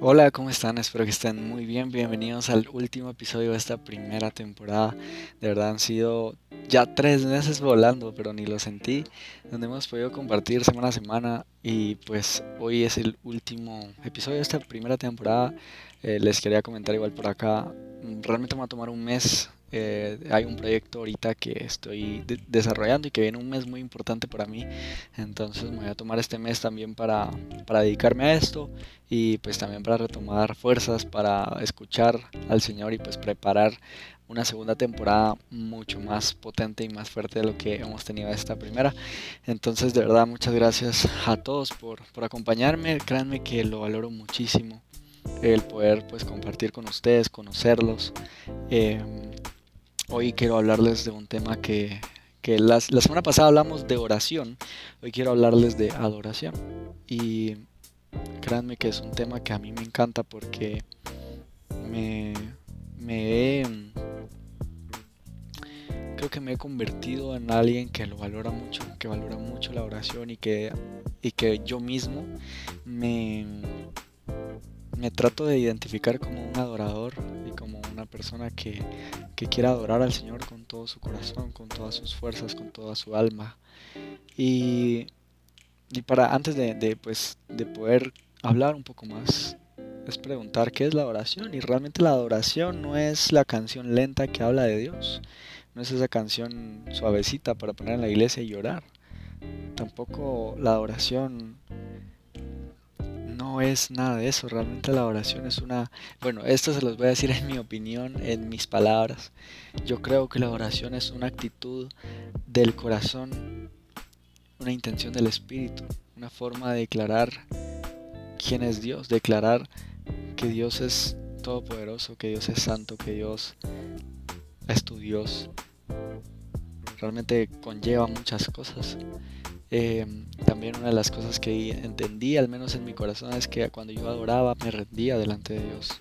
Hola, ¿cómo están? Espero que estén muy bien. Bienvenidos al último episodio de esta primera temporada. De verdad han sido ya tres meses volando, pero ni lo sentí, donde hemos podido compartir semana a semana y pues hoy es el último episodio de esta primera temporada. Eh, les quería comentar igual por acá, realmente me va a tomar un mes eh, hay un proyecto ahorita que estoy desarrollando y que viene un mes muy importante para mí. Entonces me voy a tomar este mes también para, para dedicarme a esto y pues también para retomar fuerzas, para escuchar al Señor y pues preparar una segunda temporada mucho más potente y más fuerte de lo que hemos tenido esta primera. Entonces de verdad muchas gracias a todos por, por acompañarme. Créanme que lo valoro muchísimo el poder pues compartir con ustedes, conocerlos. Eh, Hoy quiero hablarles de un tema que, la semana pasada hablamos de oración, hoy quiero hablarles de adoración. Y créanme que es un tema que a mí me encanta porque me, me he, creo que me he convertido en alguien que lo valora mucho, que valora mucho la oración y que, y que yo mismo me, me trato de identificar como un adorador y como una persona que, que quiera adorar al Señor con todo su corazón, con todas sus fuerzas, con toda su alma. Y, y para antes de, pues, de poder hablar un poco más, es preguntar qué es la oración. Y realmente la adoración no es la canción lenta que habla de Dios. No es esa canción suavecita para poner en la iglesia y llorar. Tampoco la adoración es nada de eso, realmente la oración es una... Bueno, esto se los voy a decir en mi opinión, en mis palabras. Yo creo que la oración es una actitud del corazón, una intención del espíritu, una forma de declarar quién es Dios, declarar que Dios es todopoderoso, que Dios es santo, que Dios es tu Dios. Realmente conlleva muchas cosas. Em, también una de las cosas que entendí, al menos en mi corazón, es que cuando yo adoraba me rendía delante de Dios.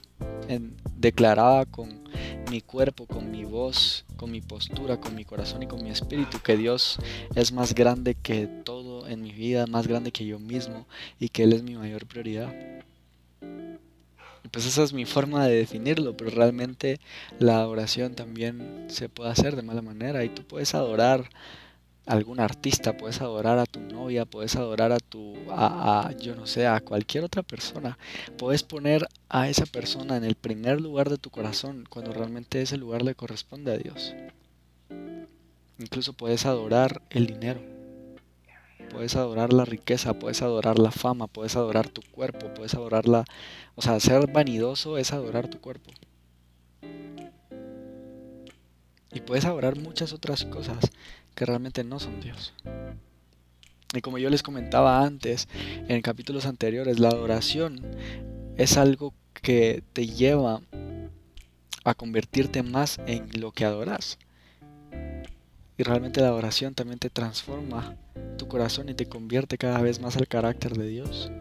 declaraba con mi cuerpo, con mi voz, con mi postura, con mi corazón y con mi espíritu que Dios es más grande que todo en mi vida, más grande que yo mismo y que Él es mi mayor prioridad. Pues esa es mi forma de definirlo, pero realmente la adoración también se puede hacer de mala manera y tú puedes adorar algún artista, puedes adorar a tu novia, puedes adorar a tu, a, yo no sé, a cualquier otra persona. Puedes poner a esa persona en el primer lugar de tu corazón cuando realmente ese lugar le corresponde a Dios. Incluso puedes adorar el dinero, puedes adorar la riqueza, puedes adorar la fama, puedes adorar tu cuerpo, puedes adorar la, o sea, ser vanidoso es adorar tu cuerpo. Y puedes adorar muchas otras cosas que realmente no son Dios. Y como yo les comentaba antes, en capítulos anteriores, la adoración es algo que te lleva a convertirte más en lo que adoras. Y realmente la adoración también te transforma tu corazón y te convierte cada vez más al carácter de Dios.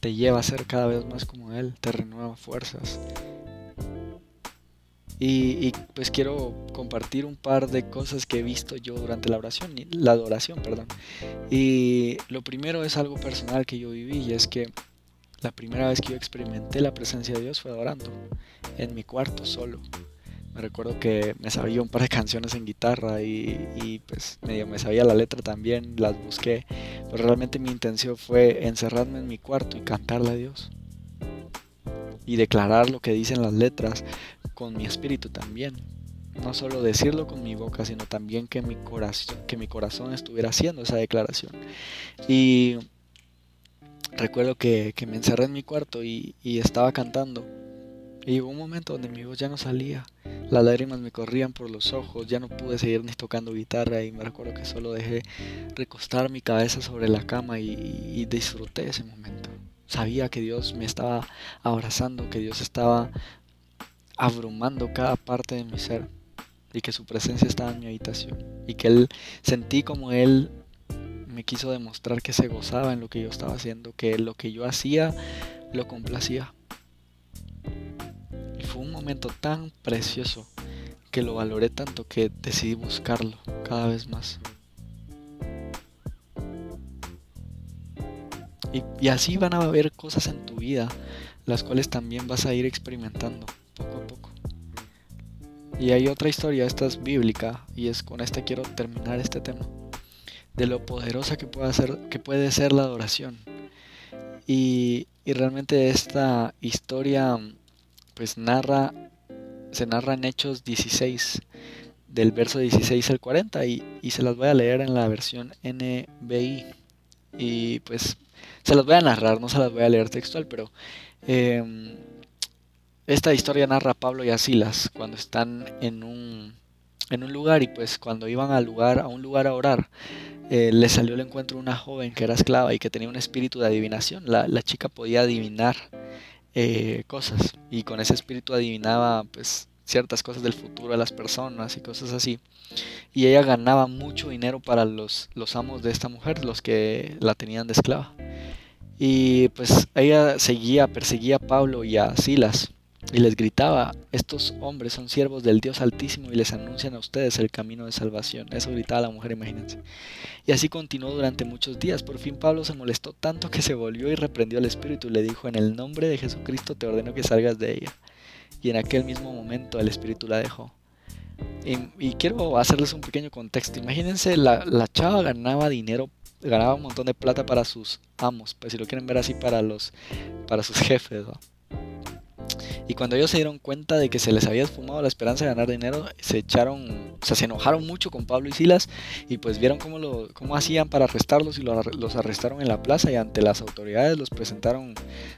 Te lleva a ser cada vez más como Él, te renueva fuerzas, y, pues quiero compartir un par de cosas que he visto yo durante la oración, la adoración, perdón. Y lo primero es algo personal que yo viví y es que la primera vez que yo experimenté la presencia de Dios fue adorando en mi cuarto solo. Me recuerdo que me sabía un par de canciones en guitarra y, y pues medio me sabía la letra también, las busqué, pero realmente mi intención fue encerrarme en mi cuarto y cantarle a Dios y declarar lo que dicen las letras con mi espíritu también. No solo decirlo con mi boca, sino también que mi corazón, que mi corazón estuviera haciendo esa declaración. Y recuerdo que, me encerré en mi cuarto y, estaba cantando. Y hubo un momento donde mi voz ya no salía. Las lágrimas me corrían por los ojos, ya no pude seguir ni tocando guitarra y me recuerdo que solo dejé recostar mi cabeza sobre la cama y, y disfruté ese momento. Sabía que Dios me estaba abrazando, que Dios estaba abrumando cada parte de mi ser y que su presencia estaba en mi habitación y que él sentí como él me quiso demostrar que se gozaba en lo que yo estaba haciendo, que lo que yo hacía lo complacía. Y fue un momento tan precioso que lo valoré tanto que decidí buscarlo cada vez más. Y, así van a haber cosas en tu vida, las cuales también vas a ir experimentando poco a poco. Y hay otra historia, esta es bíblica, y es con esta quiero terminar este tema, de lo poderosa que puede ser, que puede ser la adoración. Y, realmente esta historia pues narra, se narra en Hechos 16, del verso 16 al 40, y, y se las voy a leer en la versión NBI. Y pues se las voy a narrar, no se las voy a leer textual, pero em, esta historia narra a Pablo y a Silas cuando están en un, en un lugar y pues cuando iban al lugar, a un lugar a orar, eh, le salió al encuentro una joven que era esclava y que tenía un espíritu de adivinación. La, la chica podía adivinar eh, cosas y con ese espíritu adivinaba pues ciertas cosas del futuro de las personas y cosas así. Y ella ganaba mucho dinero para los, los amos de esta mujer, los que la tenían de esclava. Y pues ella seguía, perseguía a Pablo y a Silas y les gritaba, estos hombres son siervos del Dios Altísimo y les anuncian a ustedes el camino de salvación. Eso gritaba la mujer, imagínense. Y así continuó durante muchos días. Por fin Pablo se molestó tanto que se volvió y reprendió al espíritu y le dijo, en el nombre de Jesucristo te ordeno que salgas de ella. Y en aquel mismo momento el espíritu la dejó. Y, quiero hacerles un pequeño contexto. Imagínense, la, la chava ganaba dinero ganaba un montón de plata para sus amos, pues si lo quieren ver así para los para sus jefes. Y cuando ellos se dieron cuenta de que se les había esfumado la esperanza de ganar dinero, se echaron, o sea, se enojaron mucho con Pablo y Silas y pues vieron cómo, lo, cómo hacían para arrestarlos y los arrestaron en la plaza y ante las autoridades los presentaron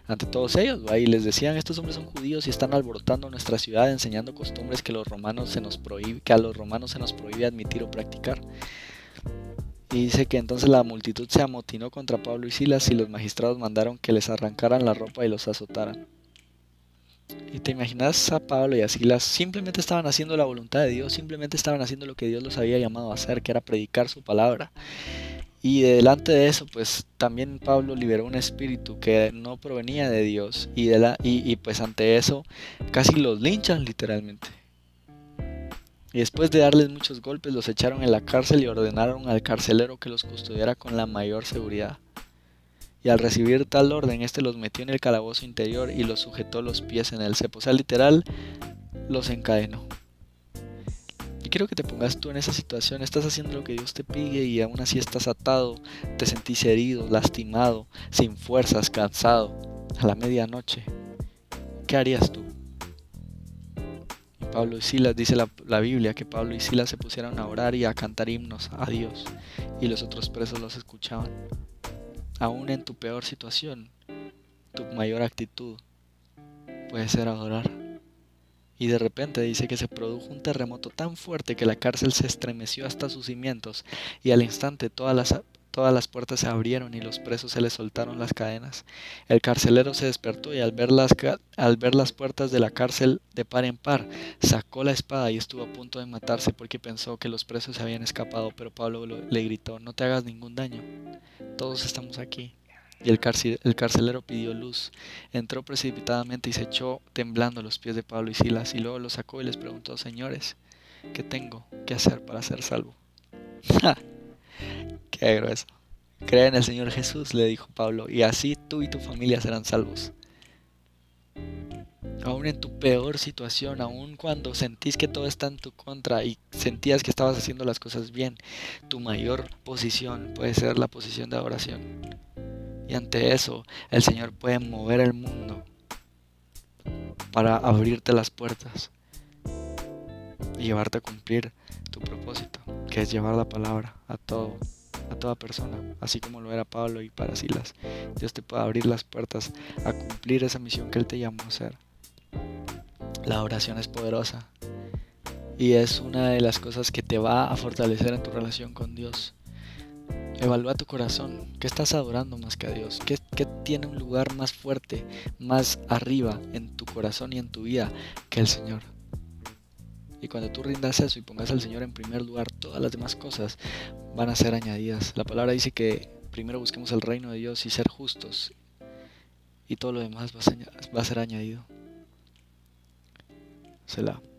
ante todos ellos. Y les decían, estos hombres son judíos y están alborotando nuestra ciudad enseñando costumbres que, los romanos se nos prohíbe, que a los romanos se nos prohíbe admitir o practicar. Y dice que entonces la multitud se amotinó contra Pablo y Silas y los magistrados mandaron que les arrancaran la ropa y los azotaran. Y te imaginas a Pablo y a Silas simplemente estaban haciendo la voluntad de Dios, simplemente estaban haciendo lo que Dios los había llamado a hacer, que era predicar su palabra. Y delante de eso, pues también Pablo liberó un espíritu que no provenía de Dios. Y, de la, y, y pues ante eso casi los linchan literalmente. Y después de darles muchos golpes los echaron en la cárcel y ordenaron al carcelero que los custodiara con la mayor seguridad. Y al recibir tal orden, éste los metió en el calabozo interior y los sujetó los pies en el cepo. O sea, literal, los encadenó. Y quiero que te pongas tú en esa situación. Estás haciendo lo que Dios te pide y aún así estás atado, te sentís herido, lastimado, sin fuerzas, cansado, a la medianoche. ¿Qué harías tú? Pablo y Silas, dice la, Biblia que Pablo y Silas se pusieron a orar y a cantar himnos a Dios y los otros presos los escuchaban. Aún en tu peor situación, tu mayor actitud puede ser adorar. Y de repente dice que se produjo un terremoto tan fuerte que la cárcel se estremeció hasta sus cimientos y al instante todas las Todas las puertas se abrieron y los presos se les soltaron las cadenas. El carcelero se despertó y al ver, las, al ver las puertas de la cárcel de par en par, sacó la espada y estuvo a punto de matarse porque pensó que los presos se habían escapado, pero Pablo le gritó, no te hagas ningún daño, todos estamos aquí. Y el, el carcelero pidió luz, entró precipitadamente y se echó temblando a los pies de Pablo y Silas y luego los sacó y les preguntó, señores, ¿qué tengo que hacer para ser salvo? Qué grueso. Cree en el Señor Jesús, le dijo Pablo, y así tú y tu familia serán salvos. Aún en tu peor situación, aún cuando sentís que todo está en tu contra y sentías que estabas haciendo las cosas bien, tu mayor posición puede ser la posición de adoración. Y ante eso, el Señor puede mover el mundo para abrirte las puertas y llevarte a cumplir tu propósito, que es llevar la palabra a todo a toda persona, así como lo era Pablo y para Silas. Dios te puede abrir las puertas a cumplir esa misión que Él te llamó a hacer. La oración es poderosa y es una de las cosas que te va a fortalecer en tu relación con Dios. Evalúa tu corazón. ¿Qué estás adorando más que a Dios? ¿Qué, ¿Qué, tiene un lugar más fuerte, más arriba en tu corazón y en tu vida que el Señor? Y cuando tú rindas eso y pongas al Señor en primer lugar, todas las demás cosas van a ser añadidas. La palabra dice que primero busquemos el reino de Dios y ser justos. Y todo lo demás va a ser añadido. سلام.